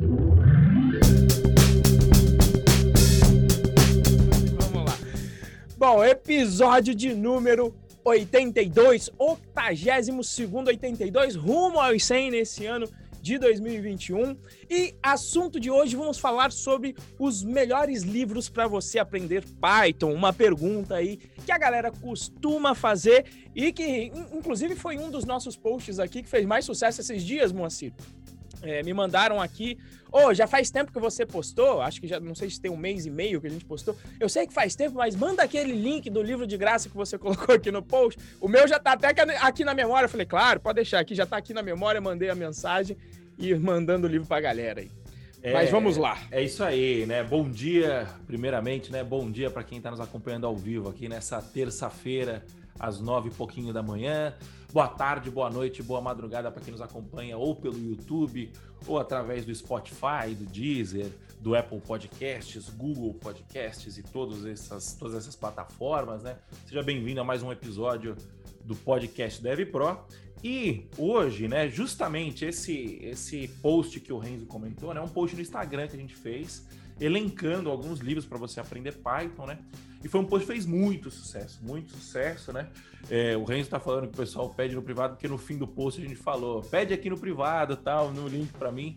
Vamos lá. Bom, episódio de número 82, 82 82, rumo aos 100 nesse ano de 2021. E assunto de hoje vamos falar sobre os melhores livros para você aprender Python. Uma pergunta aí que a galera costuma fazer e que inclusive foi um dos nossos posts aqui que fez mais sucesso esses dias, Moacir. É, me mandaram aqui. Ô, oh, já faz tempo que você postou. Acho que já não sei se tem um mês e meio que a gente postou. Eu sei que faz tempo, mas manda aquele link do livro de graça que você colocou aqui no post. O meu já tá até aqui na memória. Eu falei, claro, pode deixar aqui, já tá aqui na memória. Mandei a mensagem e mandando o livro pra galera aí. É, Mas vamos lá. É isso aí, né? Bom dia, primeiramente, né? Bom dia para quem está nos acompanhando ao vivo aqui nessa terça-feira, às nove e pouquinho da manhã. Boa tarde, boa noite, boa madrugada para quem nos acompanha ou pelo YouTube ou através do Spotify, do Deezer, do Apple Podcasts, Google Podcasts e todas essas, todas essas plataformas, né? Seja bem-vindo a mais um episódio do podcast Dev Pro. E hoje, né, justamente esse esse post que o Renzo comentou, né, um post no Instagram que a gente fez, elencando alguns livros para você aprender Python, né? E foi um post que fez muito sucesso, muito sucesso, né? É, o Renzo está falando que o pessoal pede no privado, porque no fim do post a gente falou, pede aqui no privado, tal, no link para mim.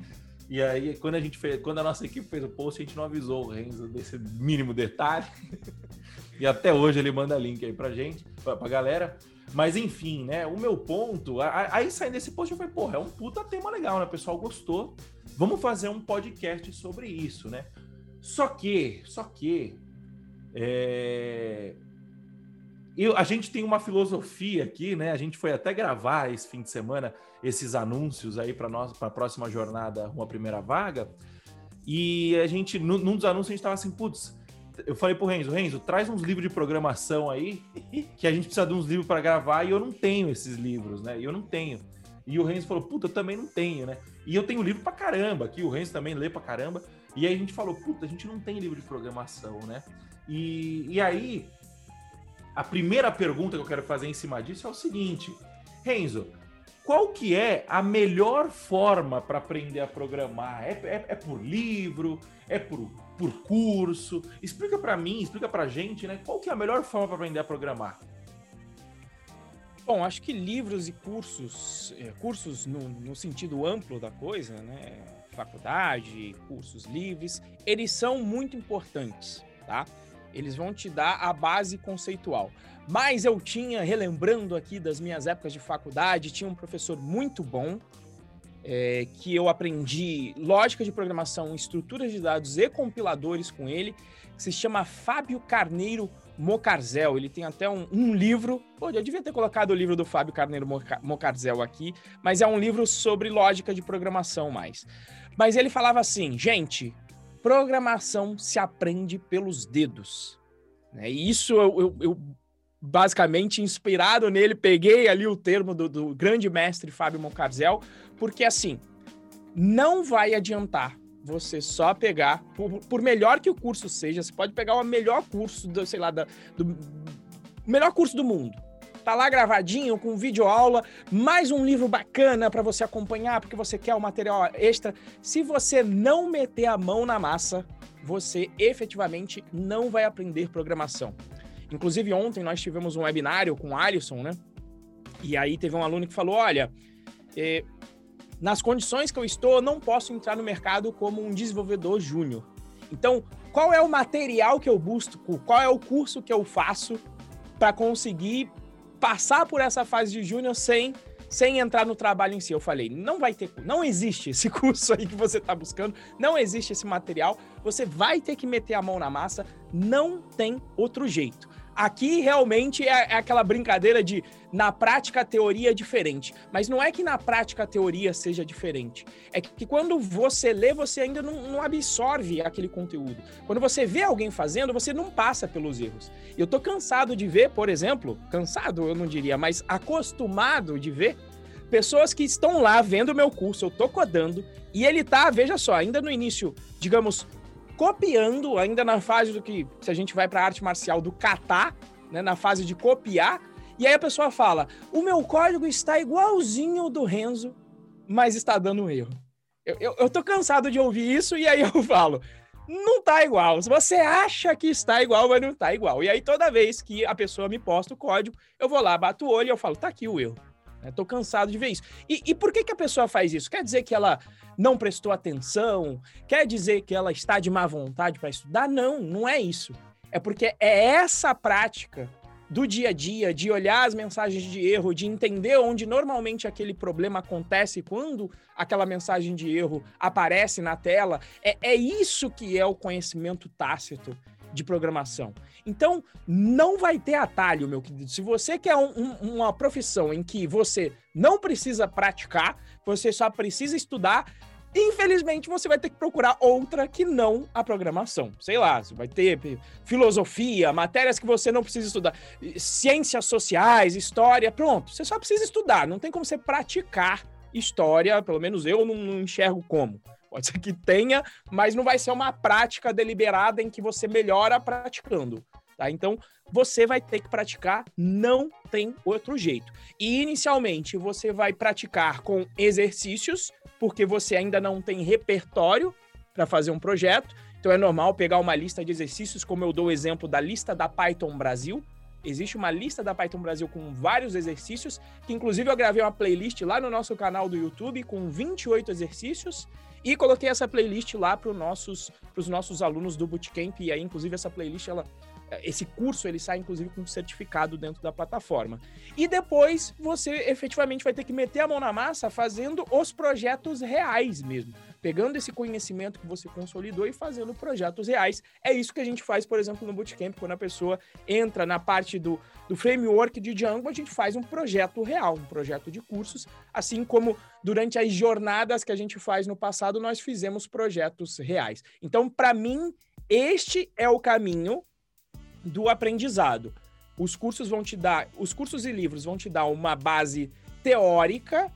E aí, quando a gente fez, quando a nossa equipe fez o post, a gente não avisou o Renzo desse mínimo detalhe. e até hoje ele manda link aí pra gente, pra, pra galera. Mas enfim, né? O meu ponto. Aí saindo desse post, eu falei, porra, é um puta tema legal, né? O pessoal gostou. Vamos fazer um podcast sobre isso, né? Só que, só que. É... Eu, a gente tem uma filosofia aqui, né? A gente foi até gravar esse fim de semana esses anúncios aí para nós, para a próxima jornada, uma primeira vaga. E a gente, num dos anúncios, a gente estava assim, putz, eu falei pro Renzo, Renzo, traz uns livros de programação aí, que a gente precisa de uns livros para gravar e eu não tenho esses livros, né? Eu não tenho. E o Renzo falou, puta, eu também não tenho, né? E eu tenho livro pra caramba aqui, o Renzo também lê pra caramba. E aí a gente falou, puta, a gente não tem livro de programação, né? E, e aí, a primeira pergunta que eu quero fazer em cima disso é o seguinte, Renzo, qual que é a melhor forma para aprender a programar? É, é, é, por livro? É por, por curso? Explica para mim, explica para gente, né? Qual que é a melhor forma para aprender a programar? Bom, acho que livros e cursos, é, cursos no, no sentido amplo da coisa, né? Faculdade, cursos livres, eles são muito importantes, tá? Eles vão te dar a base conceitual. Mas eu tinha, relembrando aqui das minhas épocas de faculdade, tinha um professor muito bom, é, que eu aprendi lógica de programação, estruturas de dados e compiladores com ele, que se chama Fábio Carneiro Mocarzel. Ele tem até um, um, livro. Pô, eu devia ter colocado o livro do Fábio Carneiro Mocarzel aqui, mas é um livro sobre lógica de programação mais. Mas ele falava assim, gente, programação se aprende pelos dedos. Né? E isso eu, eu, eu, basicamente, inspirado nele, peguei ali o termo do, do grande mestre Fábio Moncarzel, porque assim, não vai adiantar você só pegar, por, por, melhor que o curso seja, você pode pegar o melhor curso, do, sei lá, da, do melhor curso do mundo tá lá gravadinho com vídeo aula, mais um livro bacana para você acompanhar, porque você quer o material extra. Se você não meter a mão na massa, você efetivamente não vai aprender programação. Inclusive ontem nós tivemos um webinário com o Alisson, né? E aí teve um aluno que falou, olha, eh, nas condições que eu estou, não posso entrar no mercado como um desenvolvedor júnior. Então, qual é o material que eu busco? Qual é o curso que eu faço para conseguir passar por essa fase de júnior sem sem entrar no trabalho em si. Eu falei, não vai ter, não existe esse curso aí que você está buscando, não existe esse material, você vai ter que meter a mão na massa, não tem outro jeito. Aqui realmente é, é, aquela brincadeira de na prática a teoria é diferente. Mas não é que na prática a teoria seja diferente. É que, que quando você lê, você ainda não, não, absorve aquele conteúdo. Quando você vê alguém fazendo, você não passa pelos erros. Eu tô cansado de ver, por exemplo, cansado eu não diria, mas acostumado de ver pessoas que estão lá vendo o meu curso, eu tô codando, e ele tá, veja só, ainda no início, digamos, copiando, ainda na fase do que, se a gente vai para arte marcial, do catar, né, na fase de copiar, e aí a pessoa fala: o meu código está igualzinho do Renzo, mas está dando um erro. Eu, eu, eu tô cansado de ouvir isso e aí eu falo, não tá igual. Você acha que está igual, mas não tá igual. E aí toda vez que a pessoa me posta o código, eu vou lá, bato o olho e eu falo, tá aqui o erro. Eu tô cansado de ver isso. E, e por que, que a pessoa faz isso? Quer dizer que ela não prestou atenção? Quer dizer que ela está de má vontade para estudar? Não, não é isso. É porque é essa prática do dia a dia, de olhar as mensagens de erro, de entender onde normalmente aquele problema acontece quando aquela mensagem de erro aparece na tela, é, é isso que é o conhecimento tácito de programação. Então, não vai ter atalho, meu querido. Se você quer um, um, uma profissão em que você não precisa praticar, você só precisa estudar, Infelizmente, você vai ter que procurar outra que não a programação. Sei lá, você vai ter filosofia, matérias que você não precisa estudar, ciências sociais, história, pronto. Você só precisa estudar, não tem como você praticar história, pelo menos eu não, não enxergo como. Pode ser que tenha, mas não vai ser uma prática deliberada em que você melhora praticando. Tá? Então, você vai ter que praticar, não tem outro jeito. E inicialmente você vai praticar com exercícios porque você ainda não tem repertório para fazer um projeto. Então é normal pegar uma lista de exercícios, como eu dou o exemplo da lista da Python Brasil. Existe uma lista da Python Brasil com vários exercícios, que inclusive eu gravei uma playlist lá no nosso canal do YouTube com 28 exercícios e coloquei essa playlist lá para os nossos, nossos alunos do Bootcamp. E aí, inclusive, essa playlist ela esse curso ele sai inclusive com um certificado dentro da plataforma. E depois você efetivamente vai ter que meter a mão na massa fazendo os projetos reais mesmo. Pegando esse conhecimento que você consolidou e fazendo projetos reais. É isso que a gente faz, por exemplo, no Bootcamp, quando a pessoa entra na parte do, do framework de Django, a gente faz um projeto real, um projeto de cursos, assim como durante as jornadas que a gente faz no passado, nós fizemos projetos reais. Então, para mim, este é o caminho do aprendizado. Os cursos vão te dar, os cursos e livros vão te dar uma base teórica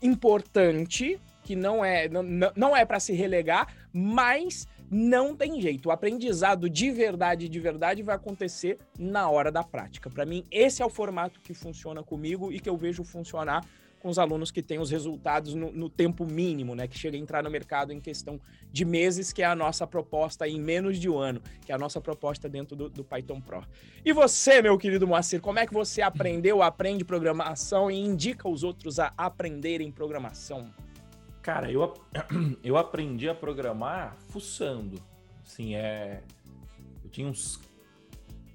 importante, que não é não, não é para se relegar, mas não tem jeito. O aprendizado de verdade, de verdade, vai acontecer na hora da prática. Para mim, esse é o formato que funciona comigo e que eu vejo funcionar com os alunos que têm os resultados no, no, tempo mínimo, né? Que chega a entrar no mercado em questão de meses, que é a nossa proposta em menos de um ano, que é a nossa proposta dentro do, do Python Pro. E você, meu querido Moacir, como é que você aprendeu, aprende programação e indica os outros a aprenderem programação? Cara, eu, eu aprendi a programar fuçando. Assim, é. Eu tinha uns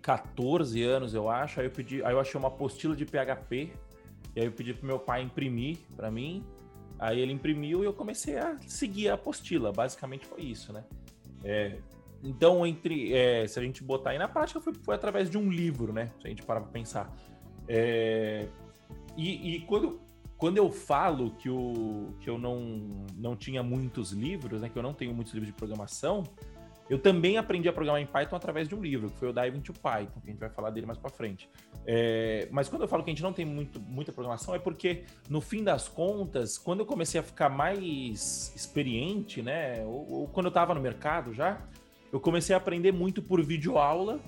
14 anos, eu acho. Aí eu pedi, aí eu achei uma apostila de PHP e aí eu pedi pro meu pai imprimir para mim. Aí ele imprimiu e eu comecei a seguir a apostila. Basicamente foi isso, né? É, então, entre é, se a gente botar aí na prática, foi, foi, através de um livro, né? Se a gente parar para pensar. É, e, e quando, quando eu falo que, o, que eu não, não tinha muitos livros, né? Que eu não tenho muitos livros de programação, eu também aprendi a programar em Python através de um livro, que foi o Dive into Python, que a gente vai falar dele mais para frente. É, mas quando eu falo que a gente não tem muito, muita programação, é porque, no fim das contas, quando eu comecei a ficar mais experiente, né, ou, ou quando eu estava no mercado já, eu comecei a aprender muito por videoaula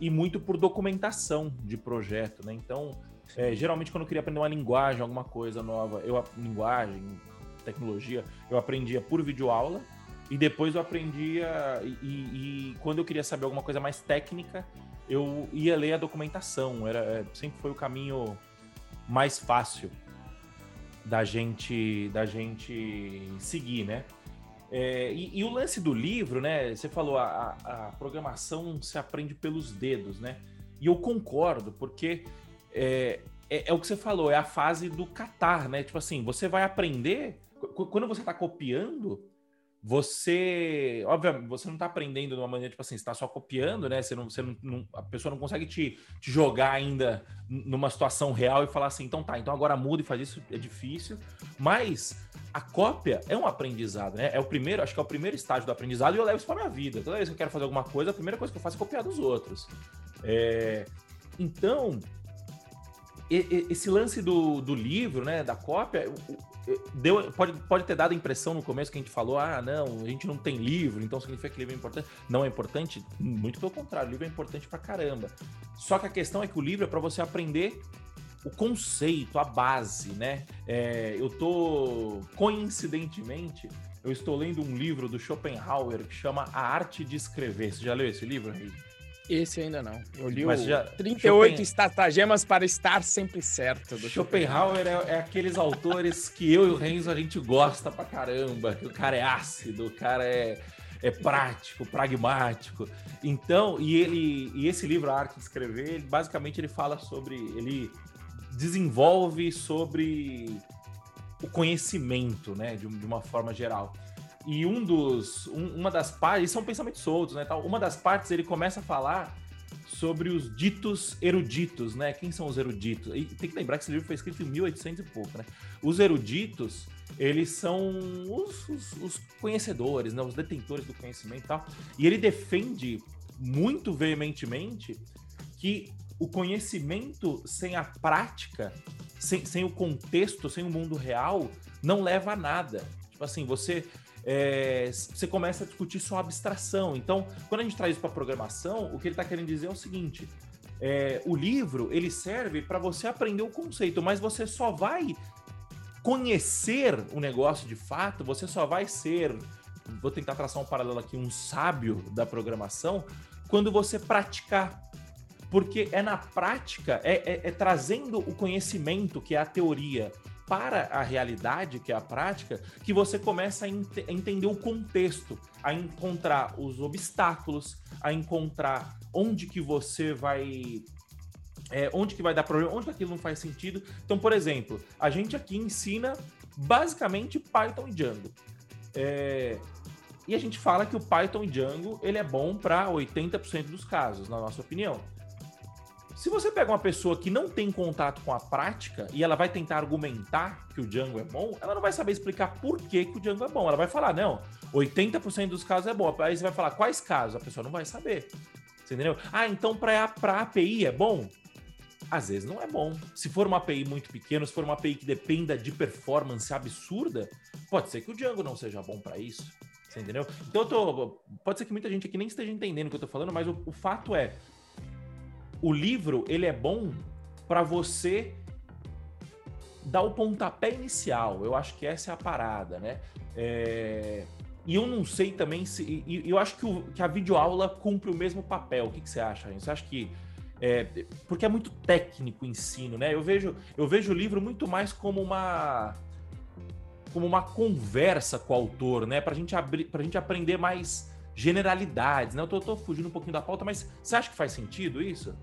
e muito por documentação de projeto, né? Então, é, geralmente quando eu queria aprender uma linguagem, alguma coisa nova, eu linguagem, tecnologia, eu aprendia por videoaula e depois eu aprendia. E, e, quando eu queria saber alguma coisa mais técnica, eu ia ler a documentação. Era, é, sempre foi o caminho mais fácil da gente, da gente seguir, né? É, e, e, o lance do livro, né? Você falou, a, a, programação se aprende pelos dedos, né? E eu concordo, porque é, é, é, o que você falou, é a fase do catar, né? Tipo assim, você vai aprender. Quando você está copiando, você, obviamente, você não está aprendendo de uma maneira, tipo assim, você tá só copiando, né? Você não, você não, não, a pessoa não consegue te, te, jogar ainda numa situação real e falar assim, então tá, então agora muda e faz isso, é difícil. Mas a cópia é um aprendizado, né? É o primeiro, acho que é o primeiro estágio do aprendizado e eu levo isso para minha vida. Toda vez que eu quero fazer alguma coisa, a primeira coisa que eu faço é copiar dos outros. É, então, esse lance do, do livro, né, da cópia, deu, pode, pode ter dado a impressão no começo que a gente falou, ah, não, a gente não tem livro, então significa que livro é importante. Não é importante? Muito pelo contrário, livro é importante pra caramba. Só que a questão é que o livro é para você aprender o conceito, a base, né? É, eu tô, coincidentemente, eu estou lendo um livro do Schopenhauer que chama A Arte de Escrever. Você já leu esse livro, Rei? Esse ainda não. Eu li Mas o já, 38 Schopen... estratagemas para estar sempre certo. Do Schopenhauer é, é, aqueles autores que eu e o Renzo a gente gosta pra caramba. Que o cara é ácido, o cara é, é prático, pragmático. Então, e ele e esse livro, A Arte de Escrever, ele, basicamente ele fala sobre. Ele desenvolve sobre o conhecimento, né, de, de uma forma geral. E um dos, um, uma das partes, são pensamentos soltos, né, tal. Uma das partes ele começa a falar sobre os ditos eruditos, né? Quem são os eruditos? E tem que lembrar que esse livro foi escrito em 1800 e pouco, né? Os eruditos, eles são os, os, os conhecedores, né? Os detentores do conhecimento e tal. E ele defende muito veementemente que o conhecimento sem a prática, sem, sem o contexto, sem o mundo real, não leva a nada. Tipo assim, você é, você começa a discutir só abstração. Então, quando a gente traz isso para programação, o que ele está querendo dizer é o seguinte: é, o livro ele serve para você aprender o conceito, mas você só vai conhecer o negócio de fato, você só vai ser, vou tentar traçar um paralelo aqui, um sábio da programação, quando você praticar porque é na prática, é, é, é trazendo o conhecimento, que é a teoria, para a realidade, que é a prática, que você começa a, ent entender o contexto, a encontrar os obstáculos, a encontrar onde que você vai. É, onde que vai dar problema, onde aquilo não faz sentido. Então, por exemplo, a gente aqui ensina basicamente Python e Django. É, e a gente fala que o Python e Django ele é bom para 80% dos casos, na nossa opinião. Se você pega uma pessoa que não tem contato com a prática e ela vai tentar argumentar que o Django é bom, ela não vai saber explicar por que, que o Django é bom. Ela vai falar, não, 80% dos casos é bom. Aí você vai falar, quais casos? A pessoa não vai saber. Você entendeu? Ah, então para a API é bom? Às vezes não é bom. Se for uma API muito pequena, se for uma API que dependa de performance absurda, pode ser que o Django não seja bom para isso. Você entendeu? Então tô. Pode ser que muita gente aqui nem esteja entendendo o que eu tô falando, mas o, o fato é: o livro ele é bom para você dar o pontapé inicial. Eu acho que essa é a parada, né? É... E eu não sei também se. E, eu acho que, o, que a videoaula cumpre o mesmo papel. O que, que você acha, Você acha que. É... porque é muito técnico o ensino, né? Eu vejo, eu vejo o livro muito mais como uma. como uma conversa com o autor, né? Pra gente, abrir, pra gente aprender mais generalidades, né? Eu tô, tô fugindo um pouquinho da pauta, mas você acha que faz sentido isso?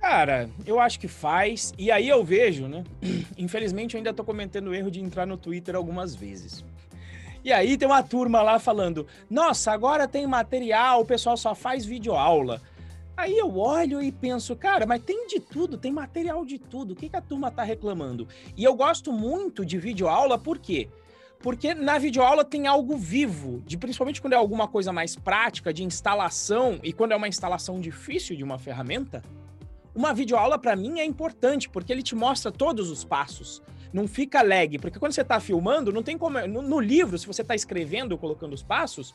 Cara, eu acho que faz. E aí eu vejo, né? Infelizmente eu ainda tô cometendo o erro de entrar no Twitter algumas vezes. E aí tem uma turma lá falando: "Nossa, agora tem material, o pessoal só faz videoaula". Aí eu olho e penso, cara, mas tem de tudo, tem material de tudo. O que, que a turma tá reclamando? E eu gosto muito de videoaula, por quê? Porque na videoaula tem algo vivo, de principalmente quando é alguma coisa mais prática, de instalação, e quando é uma instalação difícil de uma ferramenta, uma videoaula para mim é importante, porque ele te mostra todos os passos. Não fica lag, porque quando você está filmando, não tem como. No, no livro, se você está escrevendo, colocando os passos,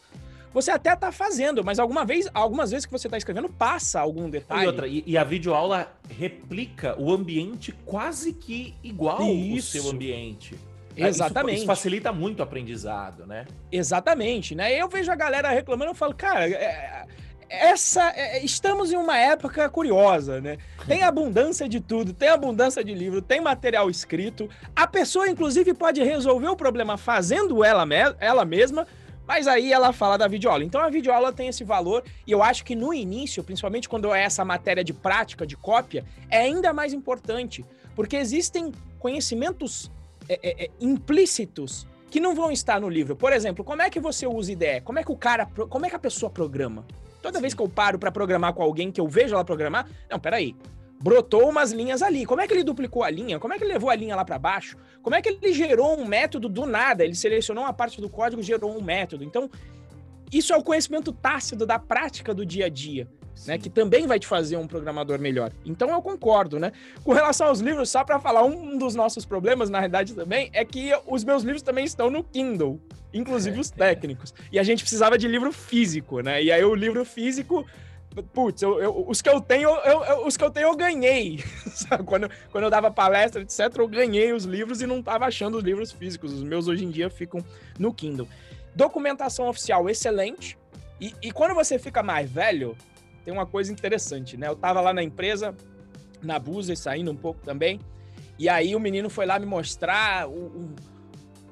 você até está fazendo, mas alguma vez, algumas vezes que você está escrevendo, passa algum detalhe. E outra, e, e, a videoaula replica o ambiente quase que igual Isso. ao seu ambiente. Exatamente. Isso, isso, facilita muito o aprendizado, né? Exatamente, né? Eu vejo a galera reclamando, eu falo, cara, é, essa é, é, estamos em uma época curiosa, né? Tem abundância de tudo, tem abundância de livro, tem material escrito. A pessoa, inclusive, pode resolver o problema fazendo ela, me ela mesma, mas aí ela fala da videoaula. Então a videoaula tem esse valor, e eu acho que no início, principalmente quando é essa matéria de prática, de cópia, é ainda mais importante, porque existem conhecimentos é, é, é implícitos que não vão estar no livro. Por exemplo, como é que você usa IDE? Como é que o cara, como é que a pessoa programa? Toda vez que eu paro para programar com alguém que eu vejo ela programar, não, peraí. Brotou umas linhas ali. Como é que ele duplicou a linha? Como é que ele levou a linha lá para baixo? Como é que ele gerou um método do nada? Ele selecionou uma parte do código e gerou um método. Então, isso é o conhecimento tácito da prática do dia a dia né? Que também vai te fazer um programador melhor. Então eu concordo, né? Com relação aos livros, só para falar, um dos nossos problemas, na realidade, também, é que os meus livros também estão no Kindle, inclusive os técnicos. E a gente precisava de livro físico, né? E aí o livro físico putz, eu, eu, os que eu tenho, eu, os que eu tenho eu ganhei. quando, quando eu dava palestra, etc, eu ganhei os livros e não tava achando os livros físicos. Os meus hoje em dia ficam no Kindle. Documentação oficial excelente. E, e quando você fica mais velho, tem uma coisa interessante, né? Eu tava lá na empresa, na Busa, saindo um pouco também. E aí o menino foi lá me mostrar um,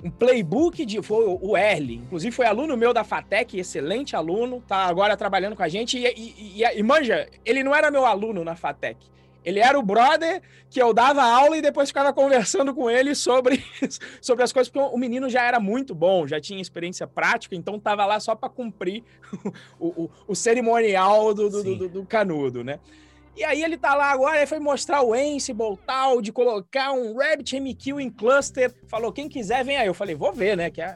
um playbook de. Foi o Erle, inclusive foi aluno meu da FATEC, excelente aluno, tá agora trabalhando com a gente. E, e, e, e, manja, ele não era meu aluno na FATEC. Ele era o brother que eu dava aula e depois ficava conversando com ele sobre, sobre as coisas, porque o menino já era muito bom, já tinha experiência prática, então tava lá só para cumprir o, o, o, cerimonial do, do, do, do canudo, né? E aí ele tá lá agora, ele foi mostrar o Ansible, tal, de colocar um RabbitMQ em cluster. Falou, quem quiser, vem aí. Eu falei, vou ver, né? Que é...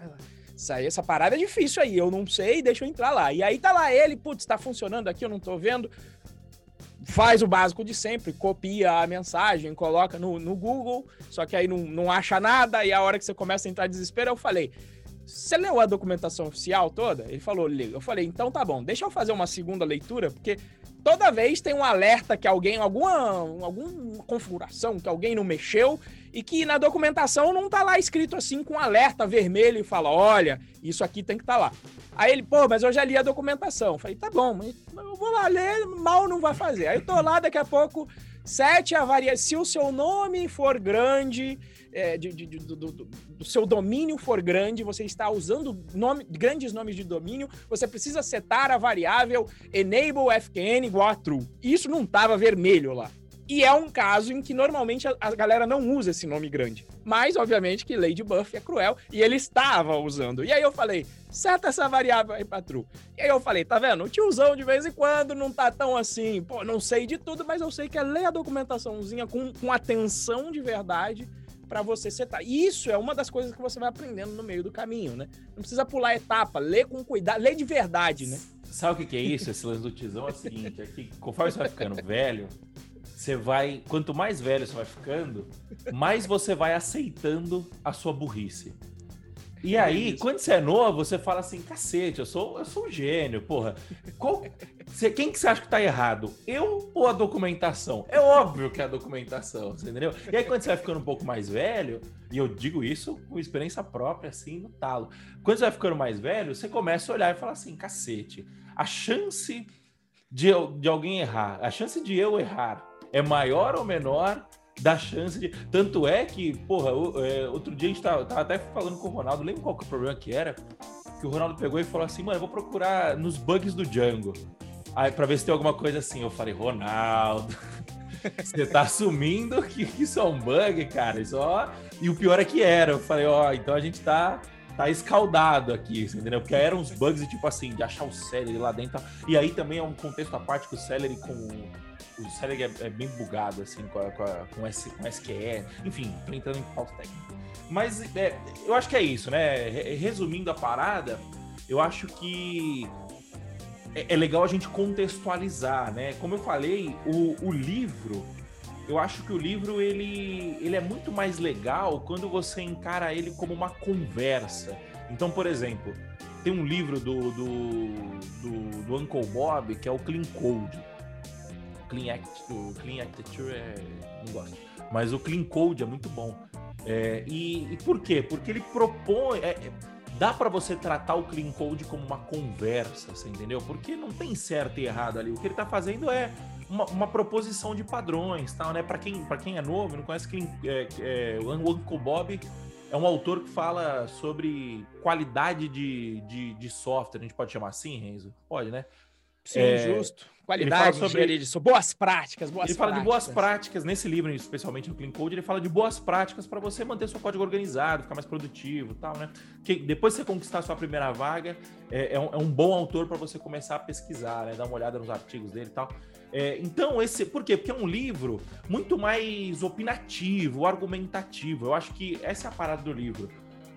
Isso aí, essa parada é difícil aí, eu não sei, deixa eu entrar lá. E aí tá lá ele, putz, tá funcionando aqui, eu não tô vendo. Faz o básico de sempre, copia a mensagem, coloca no, no Google, só que aí não, não acha nada, e a hora que você começa a entrar em desespero, eu falei, você leu a documentação oficial toda? Ele falou, eu falei, então tá bom, deixa eu fazer uma segunda leitura, porque toda vez tem um alerta que alguém, alguma, alguma configuração que alguém não mexeu e que na documentação não tá lá escrito assim com alerta vermelho e fala, olha, isso aqui tem que estar tá lá. Aí ele, pô, mas eu já li a documentação. Eu falei, tá bom, mas eu vou lá ler, mal não vai fazer. Aí eu tô lá, daqui a pouco, sete avaria. Se o seu nome for grande, é, de, de, de, do, do, do, seu domínio for grande, você está usando nome, grandes nomes de domínio, você precisa setar a variável enable fkn igual a true. Isso não estava vermelho lá. E é um caso em que normalmente a, a, galera não usa esse nome grande. Mas, obviamente, que Lady Buff é cruel e ele estava usando. E aí eu falei, seta essa variável aí pra true. E aí eu falei, tá vendo? O tiozão de vez em quando não tá tão assim, pô, não sei de tudo, mas eu sei que é ler a documentaçãozinha com, com atenção de verdade para você setar. E isso é uma das coisas que você vai aprendendo no meio do caminho, né? Não precisa pular etapa, lê com cuidado, lê de verdade, né? Sabe o que, é isso, esse lance do tizão? É o seguinte, é que conforme você vai ficando velho, você vai. Quanto mais velho você vai ficando, mais você vai aceitando a sua burrice. E é aí, é quando você é novo, você fala assim, cacete, eu sou, eu sou um gênio, porra. Qual, você, quem que você acha que tá errado? Eu ou a documentação? É óbvio que é a documentação, entendeu? E aí, quando você vai ficando um pouco mais velho, e eu digo isso com experiência própria, assim, no talo. Quando você vai ficando mais velho, você começa a olhar e falar assim, cacete, a chance de, de alguém errar, a chance de eu errar é maior ou menor da chance de. Tanto é que, porra, é, outro dia a gente tava, tava, até falando com o Ronaldo, lembra qual que é o problema que era? Que o Ronaldo pegou e falou assim, mano, eu vou procurar nos bugs do Django. Aí, pra ver se tem alguma coisa assim. Eu falei, Ronaldo, você tá assumindo que isso é um bug, cara. Isso, ó... E o pior é que era. Eu falei, ó, então a gente tá tá escaldado aqui, entendeu? Porque eram uns bugs de tipo assim, de achar o Celery lá dentro. E aí também é um contexto à parte que o Celery com o Celery é, é, bem bugado, assim, com, a, com, a, com, S, com SQE. Enfim, tô entrando em pauta técnica. Mas é, eu acho que é isso, né? Resumindo a parada, eu acho que é, é legal a gente contextualizar, né? Como eu falei, o, o livro eu acho que o livro ele, ele é muito mais legal quando você encara ele como uma conversa. Então, por exemplo, tem um livro do, do, do, do Uncle Bob que é o Clean Code. Clean, Act, o Clean Architecture é, não gosto. Mas o Clean Code é muito bom. É, e, e, por quê? Porque ele propõe. É, é dá para você tratar o Clean Code como uma conversa, você entendeu? Porque não tem certo e errado ali. O que ele está fazendo é uma, uma, proposição de padrões, tal, né? Para quem, quem é novo, não conhece Clean, é, é, o Uncle Bob é um autor que fala sobre qualidade de, de, de software. A gente pode chamar assim, Renzo? Pode, né? Sim, é, justo. Qualidade sobre de, boas práticas, boas Ele fala práticas. de boas práticas nesse livro, especialmente no Clean Code, ele fala de boas práticas para você manter seu código organizado, ficar mais produtivo, tal, né? Que depois que você conquistar a sua primeira vaga, é, é, um, é um, bom autor para você começar a pesquisar, né? Dar uma olhada nos artigos dele e tal. É, então, esse. Por quê? Porque é um livro muito mais opinativo, argumentativo. Eu acho que essa é a parada do livro.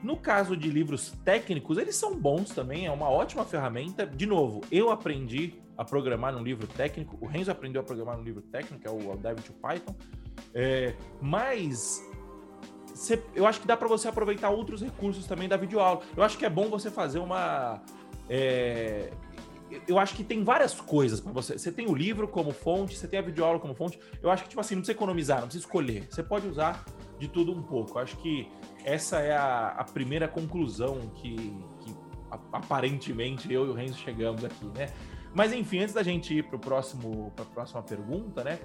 No caso de livros técnicos, eles são bons também, é uma ótima ferramenta. De novo, eu aprendi a programar num livro técnico, o Renzo aprendeu a programar num livro técnico, é o Dev to Python, é, mas cê, eu acho que dá para você aproveitar outros recursos também da videoaula. Eu acho que é bom você fazer uma. É, eu acho que tem várias coisas para você. Você tem o livro como fonte, você tem a videoaula como fonte. Eu acho que, tipo assim, não precisa economizar, não precisa escolher. Você pode usar de tudo um pouco. Eu acho que essa é a, a primeira conclusão que, que aparentemente eu e o Renzo chegamos aqui, né? Mas enfim, antes da gente ir para próximo, a próxima pergunta, né?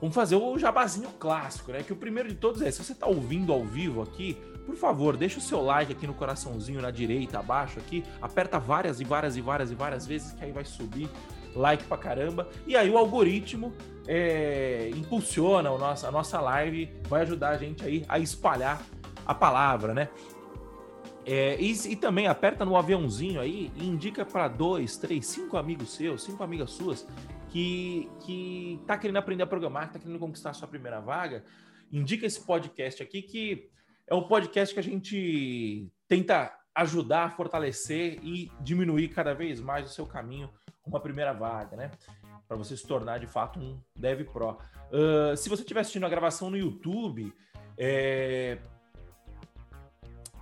Vamos fazer o jabazinho clássico, né? Que o primeiro de todos é: se você está ouvindo ao vivo aqui, por favor, deixa o seu like aqui no coraçãozinho na direita, abaixo aqui, aperta várias e várias e várias e várias vezes que aí vai subir like pra caramba. E aí o algoritmo é, impulsiona a nossa, a nossa live, vai ajudar a gente aí a espalhar a palavra, né? É, e, e, também aperta no aviãozinho aí e indica para dois, três, cinco amigos seus, cinco amigas suas que, que tá querendo aprender a programar, que tá querendo conquistar a sua primeira vaga. Indica esse podcast aqui que é o podcast que a gente tenta ajudar fortalecer e diminuir cada vez mais o seu caminho uma primeira vaga, né? Para você se tornar de fato um Dev Pro. Uh, se você estiver assistindo a gravação no YouTube, é,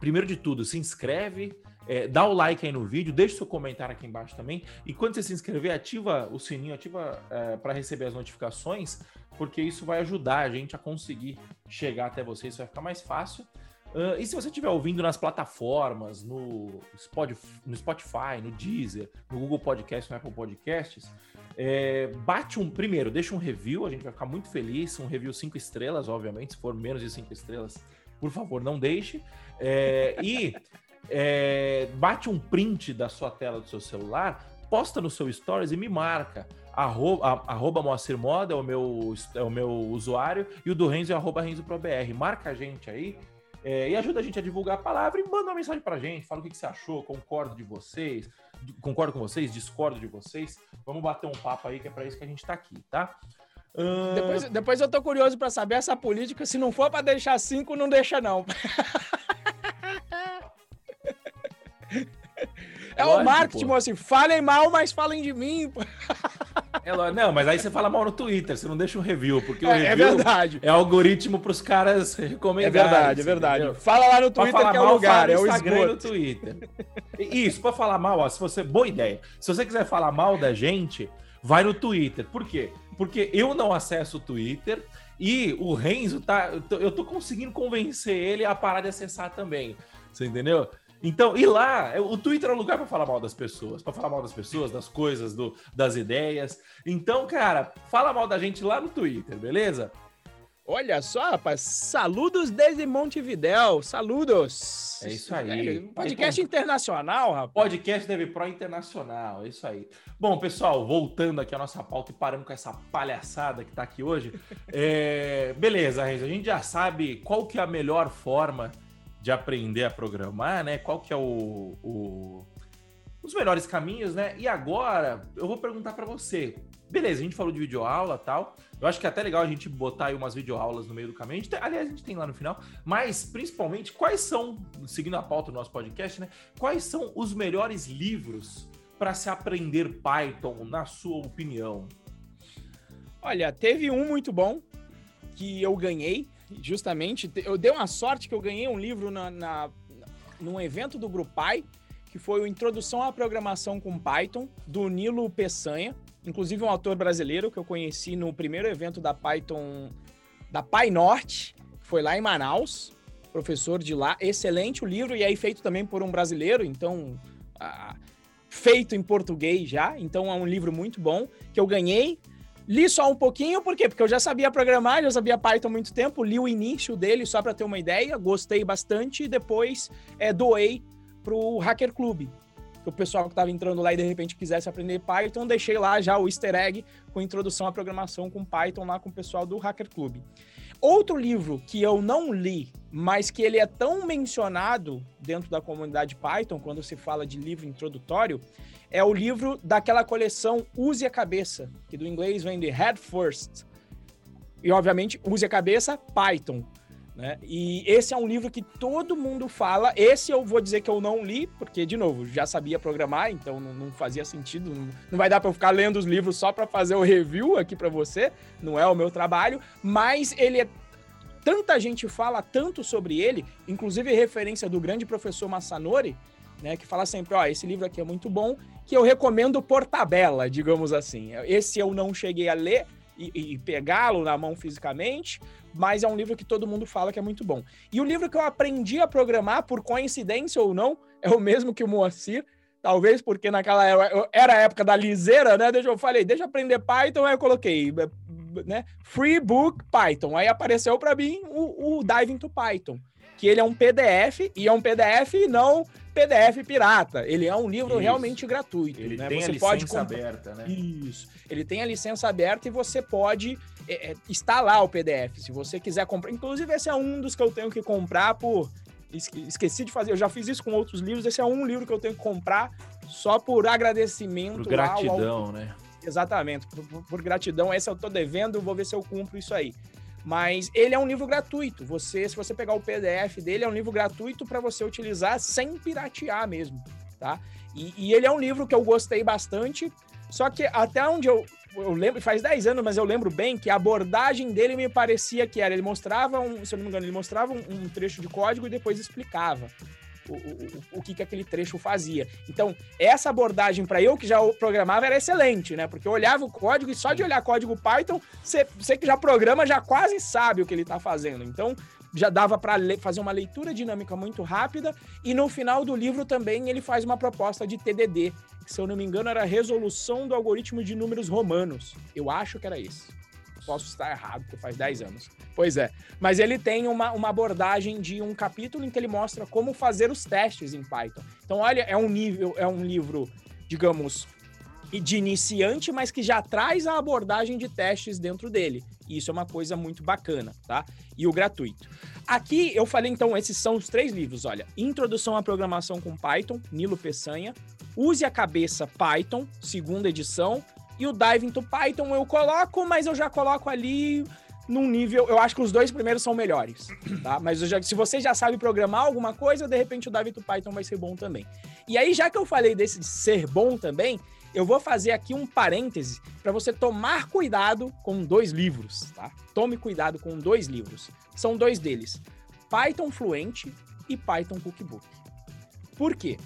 primeiro de tudo, se inscreve, é, dá o like aí no vídeo, deixa seu comentário aqui embaixo também. E quando você se inscrever, ativa o sininho, ativa é, para receber as notificações, porque isso vai ajudar a gente a conseguir chegar até vocês, vai ficar mais fácil. Uh, e se você estiver ouvindo nas plataformas, no Spotify, no, Spotify, no Deezer, no Google Podcast, no Apple Podcasts, é, bate um. Primeiro, deixa um review, a gente vai ficar muito feliz. Um review cinco estrelas, obviamente. Se for menos de cinco estrelas, por favor, não deixe. É, e é, bate um print da sua tela do seu celular, posta no seu stories e me marca. Arroba, arroba Moacir Moda é o, meu, é o meu usuário e o do Renzo é arroba RenzoProBR. Marca a gente aí é, e ajuda a gente a divulgar a palavra e manda uma mensagem pra gente. Fala o que, que você achou, concordo de vocês, concordo com vocês, discordo de vocês. Vamos bater um papo aí que é para isso que a gente tá aqui, tá? Uh... Depois, depois eu tô curioso para saber essa política. Se não for para deixar cinco, não deixa, não. É Lógico, o marketing, pô. assim, falem mal, mas falem de mim. É lógico. Não, mas aí você fala mal no Twitter, você não deixa um review, porque o é, é review é verdade. é algoritmo para os caras recomendarem. É verdade, é verdade. Entendeu? Fala lá no Twitter que é o lugar, é o Instagram esgoto. no Twitter. Isso, para falar mal, ó, se você, boa ideia. Se você quiser falar mal da gente, vai no Twitter. Por quê? Porque eu não acesso o Twitter e o Renzo tá, eu tô conseguindo convencer ele a parar de acessar também. Você entendeu? Então, e lá, o Twitter é o lugar para falar mal das pessoas, para falar mal das pessoas, das coisas, do, das ideias. Então, cara, fala mal da gente lá no Twitter, beleza? Olha só, rapaz, saludos desde Montevidéu, saludos. É isso aí. É, podcast então, internacional, rapaz. Podcast Deve Pro Internacional, é isso aí. Bom, pessoal, voltando aqui a nossa pauta e parando com essa palhaçada que tá aqui hoje. é, beleza, Renzo, a gente já sabe qual que é a melhor forma de aprender a programar, né? Qual que é o, o os melhores caminhos, né? E agora eu vou perguntar para você. Beleza, a gente falou de videoaula tal. Eu acho que é até legal a gente botar aí umas videoaulas no meio do caminho. A aliás, a gente tem lá no final. Mas, principalmente, quais são, seguindo a pauta do nosso podcast, né? Quais são os melhores livros para se aprender Python, na sua opinião? Olha, teve um muito bom que eu ganhei, justamente, eu dei uma sorte que eu ganhei um livro na, na, num evento do GruPy, que foi o Introdução à Programação com Python, do Nilo Peçanha, inclusive um autor brasileiro que eu conheci no primeiro evento da Python, da PyNorte, que foi lá em Manaus, professor de lá, excelente o livro, e aí feito também por um brasileiro, então, ah, feito em português já, então é um livro muito bom, que eu ganhei, Li só um pouquinho, por quê? Porque eu já sabia programar, já sabia Python há muito tempo, li o início dele só para ter uma ideia, gostei bastante e depois é, doei pro Hacker Club. O pessoal que estava entrando lá e de repente quisesse aprender Python, deixei lá já o easter egg com introdução à programação com Python lá com o pessoal do Hacker Club. Outro livro que eu não li, mas que ele é tão mencionado dentro da comunidade Python quando se fala de livro introdutório, é o livro daquela coleção Use a Cabeça, que do inglês vem de Head First. E, obviamente, Use a Cabeça, Python. Né? E esse é um livro que todo mundo fala. Esse eu vou dizer que eu não li, porque, de novo, já sabia programar, então não, não fazia sentido. Não, não, vai dar para eu ficar lendo os livros só para fazer o review aqui para você. Não é o meu trabalho. Mas ele é. Tanta gente fala tanto sobre ele, inclusive referência do grande professor Masanori, né, que fala sempre, ó, esse livro aqui é muito bom, que eu recomendo por tabela, digamos assim. Esse eu não cheguei a ler e, e pegá-lo na mão fisicamente, mas é um livro que todo mundo fala que é muito bom. E o livro que eu aprendi a programar, por coincidência ou não, é o mesmo que o Moacir, talvez porque naquela era, era a época da liseira, né? Deixa eu falei, deixa eu aprender Python, aí eu coloquei, né? Free Book Python. Aí apareceu para mim o, o Dive into Python, que ele é um PDF e é um PDF não PDF pirata. Ele é um livro Isso. realmente gratuito. Ele né? tem você a pode licença aberta, né? Isso. Ele tem a licença aberta e você pode é, é, instalar o PDF. Se você quiser comprar. Inclusive, esse é um dos que eu tenho que comprar por. Esqueci de fazer, eu já fiz isso com outros livros. Esse é um livro que eu tenho que comprar só por agradecimento. Por gratidão, ao... né? Exatamente, por, por, por, gratidão. Esse eu tô devendo, vou ver se eu cumpro isso aí. Mas ele é um livro gratuito. Você, se você pegar o PDF dele, é um livro gratuito para você utilizar sem piratear mesmo, tá? E, e, ele é um livro que eu gostei bastante. Só que até onde eu, eu lembro, faz 10 anos, mas eu lembro bem que a abordagem dele me parecia que era, ele mostrava, um, se eu não me engano, ele mostrava um, um trecho de código e depois explicava o, o, o que, que aquele trecho fazia. Então, essa abordagem para eu que já programava era excelente, né? Porque eu olhava o código e só de olhar código Python, você que já programa já quase sabe o que ele está fazendo. Então, já dava para fazer uma leitura dinâmica muito rápida e no final do livro também ele faz uma proposta de TDD, que se eu não me engano era resolução do algoritmo de números romanos. Eu acho que era esse. Posso estar errado, porque faz 10 anos. Pois é. Mas ele tem uma, uma abordagem de um capítulo em que ele mostra como fazer os testes em Python. Então, olha, é um nível, é um livro, digamos, de iniciante, mas que já traz a abordagem de testes dentro dele. E isso é uma coisa muito bacana, tá? E o gratuito. Aqui eu falei, então, esses são os três livros. Olha, Introdução à Programação com Python, Nilo Peçanha. Use a Cabeça Python, segunda edição. E o Dive into Python eu coloco, mas eu já coloco ali num nível. Eu acho que os dois primeiros são melhores, tá? Mas já, se você já sabe programar alguma coisa, de repente o Dive into Python vai ser bom também. E aí, já que eu falei desse ser bom também, eu vou fazer aqui um parêntese para você tomar cuidado com dois livros, tá? Tome cuidado com dois livros. São dois deles: Python Fluente e Python Cookbook. Por quê?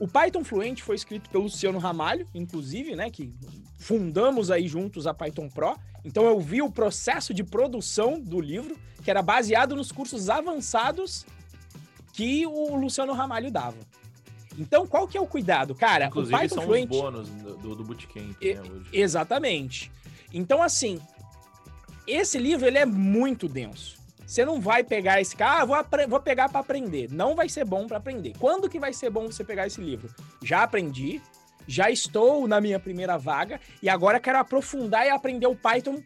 O Python Fluente foi escrito pelo Luciano Ramalho, inclusive, né, que fundamos aí juntos a Python Pro. Então eu vi o processo de produção do livro, que era baseado nos cursos avançados que o Luciano Ramalho dava. Então, qual que é o cuidado? Cara, Inclusive, o Python são Fluente... os bônus do, do Bootcamp, e, né, hoje. Exatamente. Então, assim, esse livro, ele é muito denso. Você não vai pegar esse cara, ah, vou, vou pegar para aprender. Não vai ser bom para aprender. Quando que vai ser bom você pegar esse livro? Já aprendi, já estou na minha primeira vaga e agora quero aprofundar e aprender o Python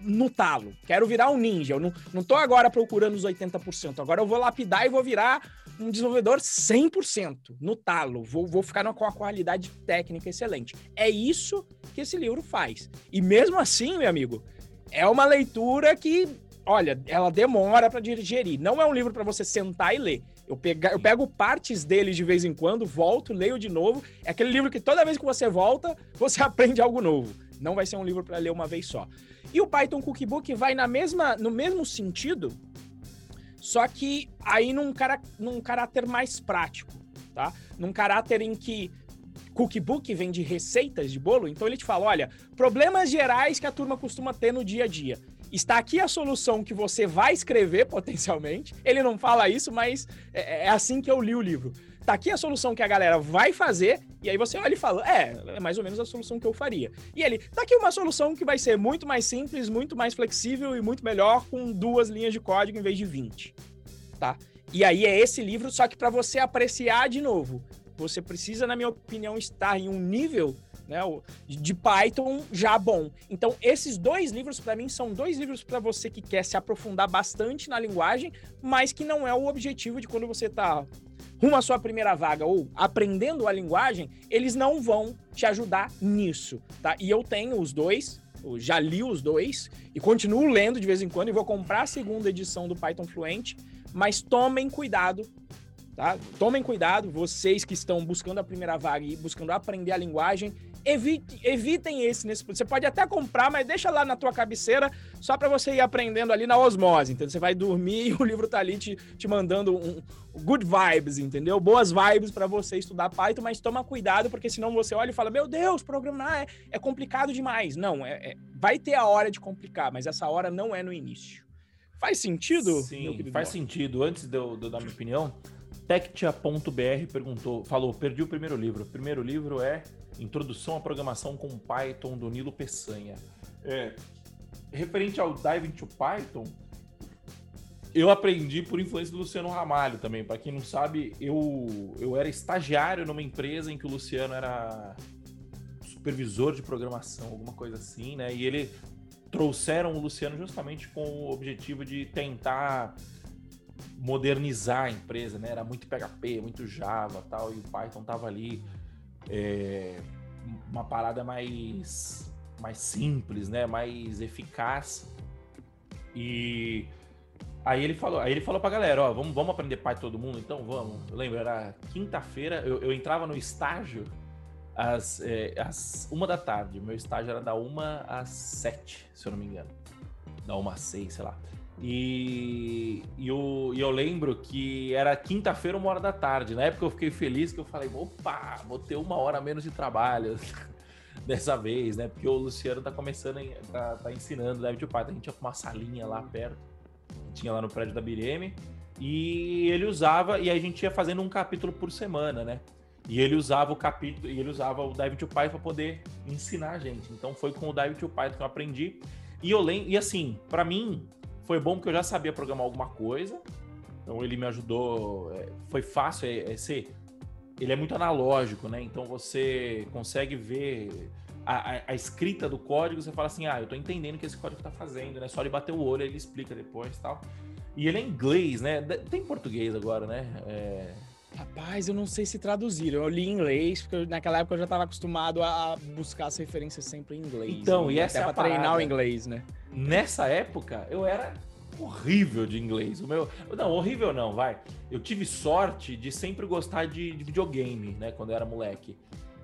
no talo. Quero virar um ninja. Eu não, não tô agora procurando os 80%. Agora eu vou lapidar e vou virar um desenvolvedor 100% no talo. Vou, vou ficar com uma qualidade técnica excelente. É isso que esse livro faz. E mesmo assim, meu amigo, é uma leitura que olha, ela demora para digerir. Não é um livro para você sentar e ler. Eu, pega, eu pego partes dele de vez em quando, volto, leio de novo. É aquele livro que toda vez que você volta, você aprende algo novo. Não vai ser um livro para ler uma vez só. E o Python Cookbook vai na mesma, no mesmo sentido, só que aí num, cara, num caráter mais prático, tá? Num caráter em que cookbook vem de receitas de bolo, então ele te fala, olha, problemas gerais que a turma costuma ter no dia a dia está aqui a solução que você vai escrever potencialmente. Ele não fala isso, mas é, é, assim que eu li o livro. Tá aqui a solução que a galera vai fazer, e aí você olha e fala: é, é mais ou menos a solução que eu faria. E ele, tá aqui uma solução que vai ser muito mais simples, muito mais flexível e muito melhor com duas linhas de código em vez de 20. Tá? E aí é esse livro, só que para você apreciar de novo, você precisa, na minha opinião, estar em um nível né, de Python já bom. Então, esses dois livros, para mim, são dois livros para você que quer se aprofundar bastante na linguagem, mas que não é o objetivo de quando você está rumo à sua primeira vaga ou aprendendo a linguagem, eles não vão te ajudar nisso, tá? E eu tenho os dois, eu já li os dois e continuo lendo de vez em quando e vou comprar a segunda edição do Python Fluente, mas tomem cuidado tá? Tomem cuidado, vocês que estão buscando a primeira vaga e buscando aprender a linguagem, evite, evitem esse nesse Você pode até comprar, mas deixa lá na tua cabeceira só para você ir aprendendo ali na osmose, entendeu? Você vai dormir e o livro tá ali te, te mandando um, good vibes, entendeu? Boas vibes para você estudar Python, mas toma cuidado, porque senão você olha e fala, meu Deus, programar é, é complicado demais. Não, é, é, vai ter a hora de complicar, mas essa hora não é no início. Faz sentido? Sim, faz sentido. Antes de eu, de eu dar minha opinião, Tectia.br perguntou, falou, perdi o primeiro livro. O primeiro livro é Introdução à Programação com Python, do Nilo Peçanha. É, referente ao Dive into Python, eu aprendi por influência do Luciano Ramalho também. Para quem não sabe, eu, eu era estagiário numa empresa em que o Luciano era supervisor de programação, alguma coisa assim, né? E ele trouxeram o Luciano justamente com o objetivo de tentar modernizar a empresa, né? Era muito PHP, muito Java tal, e o Python tava ali é, uma parada mais, mais simples, né? Mais eficaz. E aí ele falou, aí ele falou pra galera, ó, vamos, vamos aprender Python todo mundo? Então vamos. Eu lembro, era quinta-feira, eu, eu entrava no estágio às, é, às uma da tarde. Meu estágio era da uma às sete, se eu não me engano. Da uma às seis, sei lá. E, e, eu, e eu lembro que era quinta-feira, uma hora da tarde. Na época eu fiquei feliz que eu falei, opa, vou ter uma hora menos de trabalho dessa vez, né? Porque o Luciano tá começando, tá, tá ensinando David Python. A gente tinha uma salinha lá perto, tinha lá no prédio da Bireme. E ele usava, e a gente ia fazendo um capítulo por semana, né? E ele usava o capítulo, e ele usava o Dive to Python para poder ensinar a gente. Então foi com o Dive to Python que eu aprendi. E eu lembro, e assim, para mim, foi bom porque eu já sabia programar alguma coisa. Então ele me ajudou. É, foi fácil. É, é ser, ele é muito analógico, né? Então você consegue ver a, a, a, escrita do código. Você fala assim: ah, eu tô entendendo o que esse código tá fazendo, né? Só ele bater o olho, ele explica depois tal. E ele é inglês, né? Tem português agora, né? É... Rapaz, eu não sei se traduziram. Eu li em inglês, porque naquela época eu já estava acostumado a buscar as referências sempre em inglês. Então, né? e essa Até é pra treinar o inglês, né? Nessa época, eu era horrível de inglês. O meu, não, horrível não, vai. Eu tive sorte de sempre gostar de, de videogame, né, quando eu era moleque.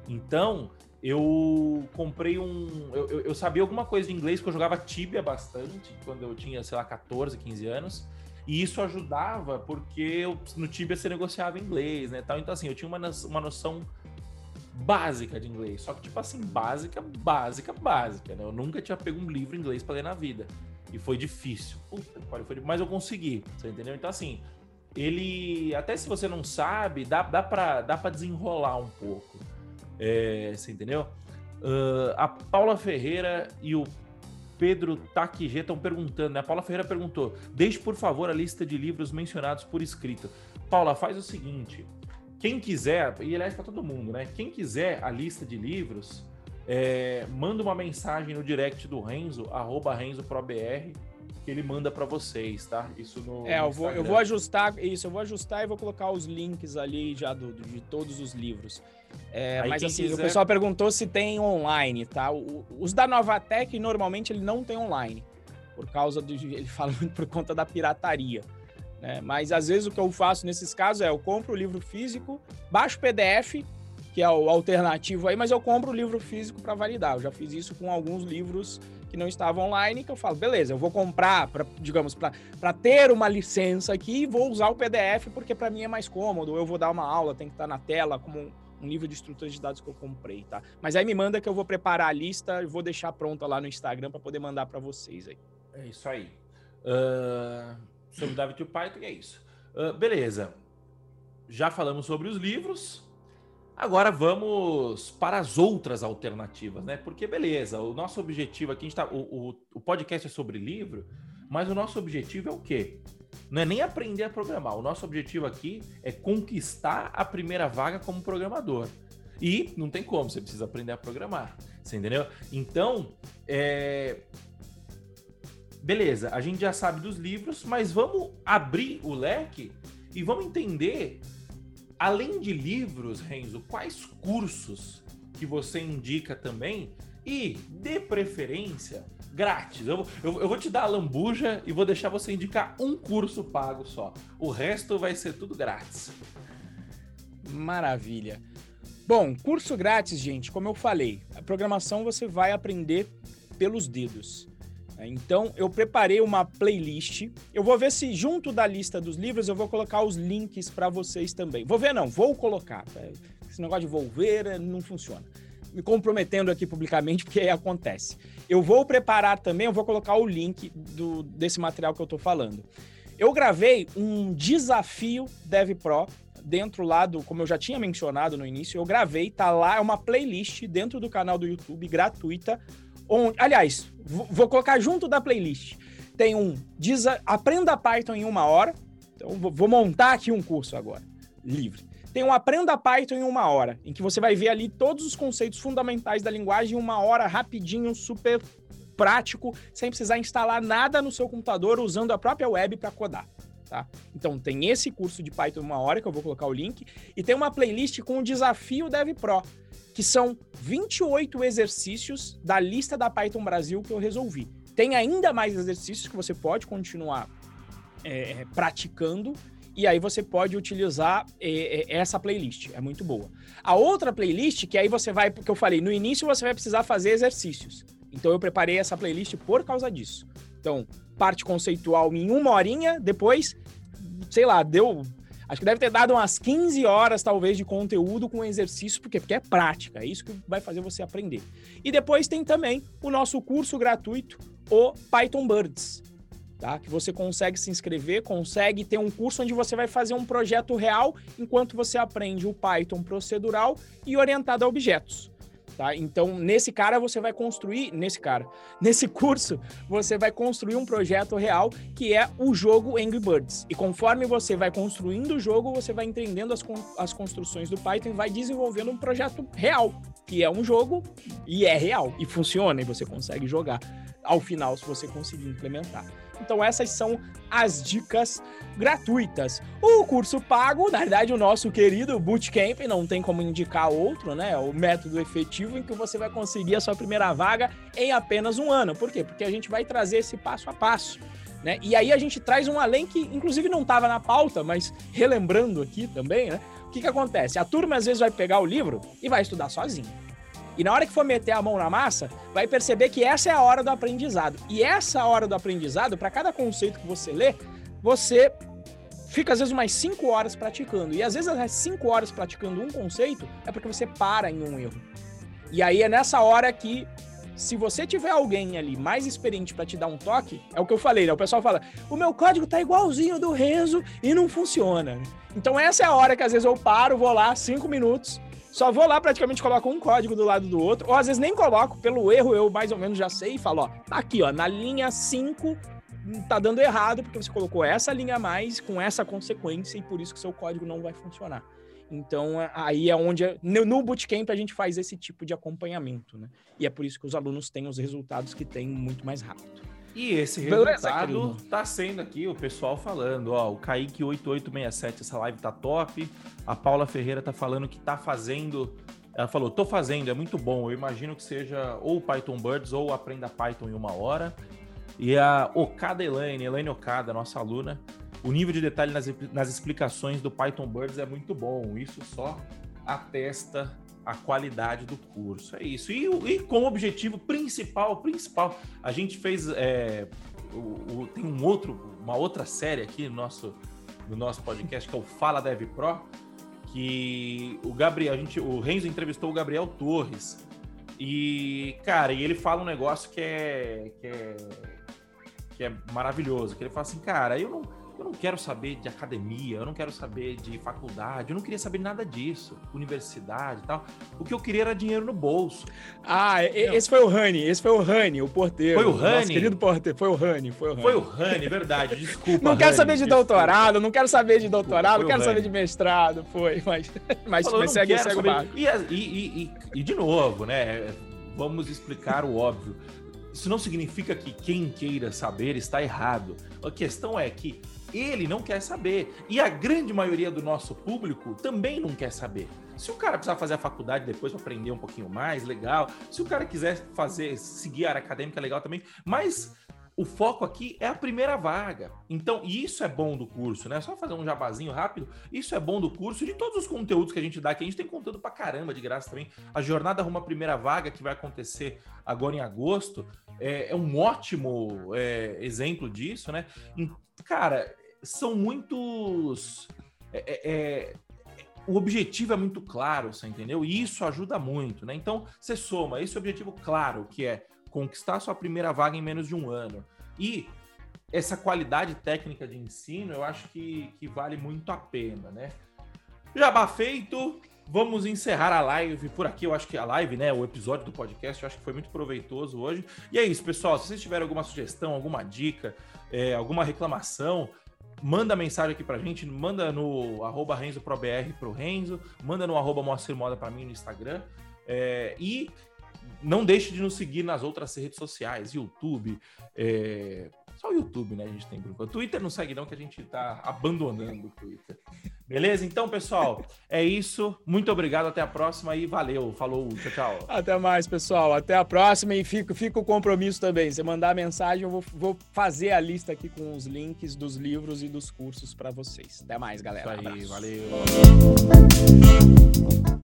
Então, eu comprei um. Eu, eu, sabia alguma coisa de inglês, porque eu jogava Tibia bastante, quando eu tinha, sei lá, 14, 15 anos. E isso ajudava porque eu, no Tibia você negociava inglês, né? Tal. Então, assim, eu tinha uma, uma noção básica de inglês. Só que, tipo assim, básica, básica, básica, né? Eu nunca tinha pego um livro em inglês para ler na vida. E foi difícil. Puta, foi, mas eu consegui, você entendeu? Então, assim, ele, até se você não sabe, dá, dá, pra, dá desenrolar um pouco. É, você entendeu? Uh, a Paula Ferreira e o Pedro Taquigê estão perguntando, né? A Paula Ferreira perguntou: deixe por favor a lista de livros mencionados por escrito. Paula, faz o seguinte: quem quiser, e aliás para todo mundo, né? Quem quiser a lista de livros, é, manda uma mensagem no direct do Renzo, arroba RenzoProBR, que ele manda para vocês, tá? Isso no. É, eu vou, eu vou ajustar isso, eu vou ajustar e vou colocar os links ali já do, de todos os livros. É, mas assim, quiser... o pessoal perguntou se tem online, tá? O, os da Novatec, normalmente, ele não tem online. Por causa do. Ele fala muito por conta da pirataria. Né? Mas às vezes o que eu faço nesses casos é eu compro o livro físico, baixo o PDF, que é o alternativo aí, mas eu compro o livro físico para validar. Eu já fiz isso com alguns livros que não estavam online, que eu falo, beleza, eu vou comprar, pra, digamos, para ter uma licença aqui e vou usar o PDF porque para mim é mais cômodo. Eu vou dar uma aula, tem que estar tá na tela como um livro de estruturas de dados que eu comprei, tá? Mas aí me manda que eu vou preparar a lista e vou deixar pronta lá no Instagram para poder mandar para vocês aí. É isso aí. Uh, sobre David e Python, é isso. Uh, beleza. Já falamos sobre os livros. Agora vamos para as outras alternativas, né? Porque beleza, o nosso objetivo aqui, a gente tá, o, o, o podcast é sobre livro, mas o nosso objetivo é o quê? Não é nem aprender a programar. O nosso objetivo aqui é conquistar a primeira vaga como programador. E não tem como, você precisa aprender a programar. Você entendeu? Então, é... beleza, a gente já sabe dos livros, mas vamos abrir o leque e vamos entender Além de livros, Renzo, quais cursos que você indica também? E, de preferência, grátis. Eu, eu, eu, vou te dar a lambuja e vou deixar você indicar um curso pago só. O resto vai ser tudo grátis. Maravilha. Bom, curso grátis, gente, como eu falei, a programação você vai aprender pelos dedos. Né? Então, eu preparei uma playlist. Eu vou ver se junto da lista dos livros eu vou colocar os links para vocês também. Vou ver, não, vou colocar. Tá? Esse negócio de vou ver eh, não funciona. Me comprometendo aqui publicamente, porque acontece. Eu vou preparar também, eu vou colocar o link do, desse material que eu estou falando. Eu gravei um desafio Dev Pro dentro lá do, como eu já tinha mencionado no início, eu gravei, tá lá, é uma playlist dentro do canal do YouTube gratuita Onde, aliás, vou colocar junto da playlist. Tem um Aprenda Python em uma hora. Então, vou montar aqui um curso agora, livre. Tem um Aprenda Python em uma hora, em que você vai ver ali todos os conceitos fundamentais da linguagem em uma hora, rapidinho, super prático, sem precisar instalar nada no seu computador, usando a própria web para codar. Tá? Então tem esse curso de Python em uma hora, que eu vou colocar o link, e tem uma playlist com o desafio Dev Pro, que são 28 exercícios da lista da Python Brasil que eu resolvi. Tem ainda mais exercícios que você pode continuar é, é praticando e aí você pode utilizar é, é, essa playlist, é muito boa. A outra playlist, que aí você vai, porque eu falei, no início você vai precisar fazer exercícios. Então eu preparei essa playlist por causa disso. Então, parte conceitual em uma horinha, depois, sei lá, deu Acho que deve ter dado umas 15 horas, talvez, de conteúdo com exercício, porque, porque é prática, é isso que vai fazer você aprender. E depois tem também o nosso curso gratuito, o Python Birds, tá? Que você consegue se inscrever, consegue ter um curso onde você vai fazer um projeto real enquanto você aprende o Python procedural e orientado a objetos. Tá? Então, nesse cara você vai construir, nesse cara, nesse curso, você vai construir um projeto real que é o jogo Angry Birds. E conforme você vai construindo o jogo, você vai entendendo as, as construções do Python e vai desenvolvendo um projeto real, que é um jogo e é real, e funciona, e você consegue jogar ao final se você conseguir implementar. Então essas são as dicas gratuitas. O curso pago, na verdade, o nosso querido Bootcamp, não tem como indicar outro, né? O método efetivo em que você vai conseguir a sua primeira vaga em apenas um ano. Por quê? Porque a gente vai trazer esse passo a passo. Né? E aí a gente traz um além que, inclusive, não estava na pauta, mas relembrando aqui também, né? O que, que acontece? A turma às vezes vai pegar o livro e vai estudar sozinho. E na hora que for meter a mão na massa, vai perceber que essa é a hora do aprendizado. E essa hora do aprendizado, para cada conceito que você lê, você fica às vezes umas 5 horas praticando. E às vezes as 5 horas praticando um conceito é porque você para em um erro. E aí é nessa hora que se você tiver alguém ali mais experiente para te dar um toque, é o que eu falei, né? O pessoal fala: "O meu código tá igualzinho do Renzo e não funciona". Então essa é a hora que às vezes eu paro, vou lá 5 minutos, só vou lá, praticamente coloco um código do lado do outro, ou às vezes nem coloco, pelo erro eu mais ou menos já sei e falo, ó, tá aqui, ó, na linha 5 tá dando errado porque você colocou essa linha a mais com essa consequência e por isso que seu código não vai funcionar. Então, aí é onde, no Bootcamp, a gente faz esse tipo de acompanhamento, né? E é por isso que os alunos têm os resultados que têm muito mais rápido. E esse resultado tá sendo aqui o pessoal falando, ó, o Kaique 8867, essa live tá top. A Paula Ferreira tá falando que tá fazendo, ela falou, tô fazendo, é muito bom. Eu imagino que seja ou Python Birds ou Aprenda Python em uma hora. E a Okada Elaine, Elaine Okada, nossa aluna, o nível de detalhe nas, nas explicações do Python Birds é muito bom. Isso só atesta a qualidade do curso. É isso. E, e com o objetivo principal, principal, a gente fez é, o, o, tem um outro, uma outra série aqui no nosso, no nosso podcast que é o Fala Dev Pro, que o Gabriel, a gente, o Renzo entrevistou o Gabriel Torres. E, cara, e ele fala um negócio que é, que é, que é maravilhoso, que ele fala assim, cara, eu não eu não quero saber de academia, eu não quero saber de faculdade, eu não queria saber nada disso, universidade e tal. O que eu queria era dinheiro no bolso. Ah, esse foi o Rani, esse foi o Rani, o porteiro. Foi o Rani? Nosso querido porteiro, foi o Rani, foi o Rani. Foi o Rani, verdade, desculpa. Não quero saber de desculpa. doutorado, não quero saber de doutorado, não quero saber de mestrado, foi, mas, mas, Falou, mas segue, segue saber. o e, e, e, e de novo, né, vamos explicar o óbvio. Isso não significa que quem queira saber está errado. A questão é que ele não quer saber. E a grande maioria do nosso público também não quer saber. Se o cara precisar fazer a faculdade depois para aprender um pouquinho mais, legal. Se o cara quiser fazer, seguir a área acadêmica, legal também. Mas o foco aqui é a primeira vaga. Então, isso é bom do curso, né? Só fazer um jabazinho rápido. Isso é bom do curso de todos os conteúdos que a gente dá aqui. A gente tem conteúdo pra caramba de graça também. A jornada rumo à primeira vaga, que vai acontecer agora em agosto, é, é um ótimo é, exemplo disso, né? Cara, são muitos. É, é, é, o objetivo é muito claro, você entendeu? E isso ajuda muito, né? Então, você soma esse objetivo claro, que é conquistar sua primeira vaga em menos de um ano. E essa qualidade técnica de ensino, eu acho que, que vale muito a pena, né? Jabá feito, vamos encerrar a live por aqui. Eu acho que a live, né, o episódio do podcast, eu acho que foi muito proveitoso hoje. E é isso, pessoal. Se vocês tiverem alguma sugestão, alguma dica, é, alguma reclamação, manda mensagem aqui pra gente, manda no arroba RenzoProBR pro Renzo, manda no arroba Moacir Moda pra mim no Instagram. É, e não deixe de nos seguir nas outras redes sociais, YouTube. É... Só o YouTube, né? A gente tem grupo. O Twitter não segue, não, que a gente tá abandonando o Twitter. Beleza? Então, pessoal, é isso. Muito obrigado. Até a próxima e valeu. Falou. Tchau, tchau. Até mais, pessoal. Até a próxima e fica, fica o compromisso também. Você mandar mensagem, eu vou, vou fazer a lista aqui com os links dos livros e dos cursos para vocês. Até mais, galera. Isso aí, valeu.